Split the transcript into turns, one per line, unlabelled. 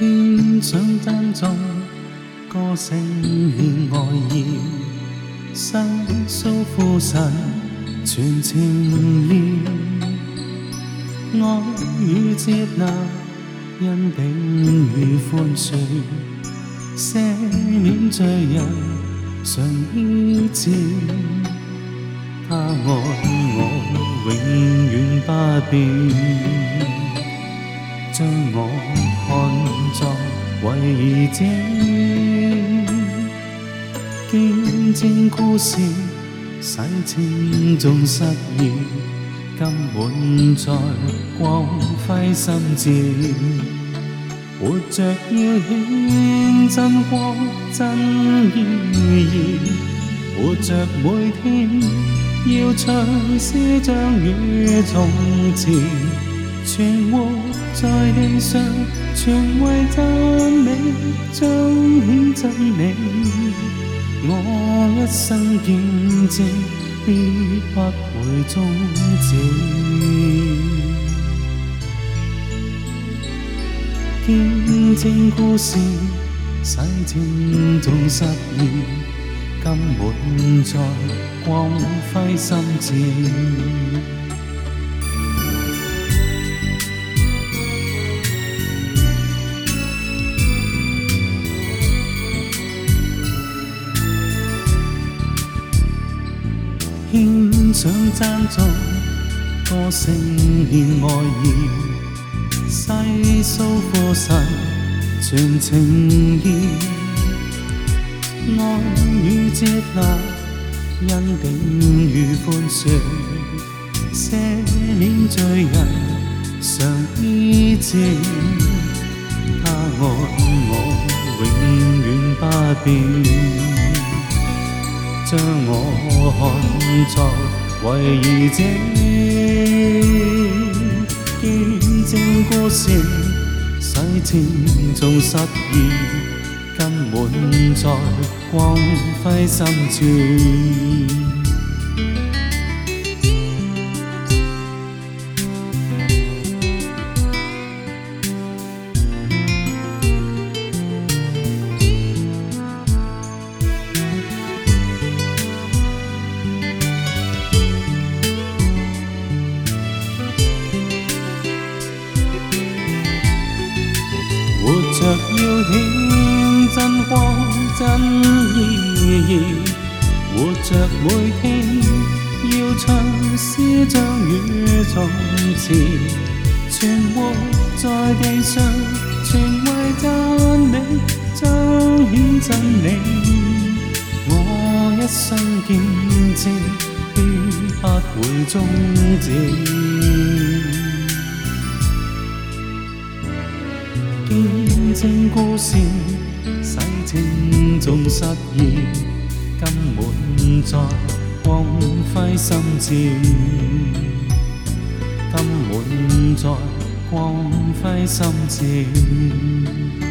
偏想珍重，歌声恋爱意，生疏苦心全情意。爱与接纳，恩典与宽恕，赦免罪人，常医治。他爱我永远不变，将我。看作遗迹，见证故事，洗清中失意，根本在光辉心志，活着要献真光真意言，活着每天要唱诗章与从前。全活在地上，全为赞美彰显真理。我一生见证，必不会终止。见证故事，洗净众失意，甘满载光辉心志。欣想赞颂，多声献爱意，细诉苦世，全情意。爱与接纳，恩典与欢笑，赦免罪人，常医治。他爱我，永远不变。将我看作遗余见证故事，洗清中失意，根本在光辉深处。要顯真光真意義，活着每天要唱詩章與頌詞，全活在地上，全為讚美彰顯真理。我一生見證，必不會終止。正故事，洗清重失意，根满载光辉心智，根满载光辉心智。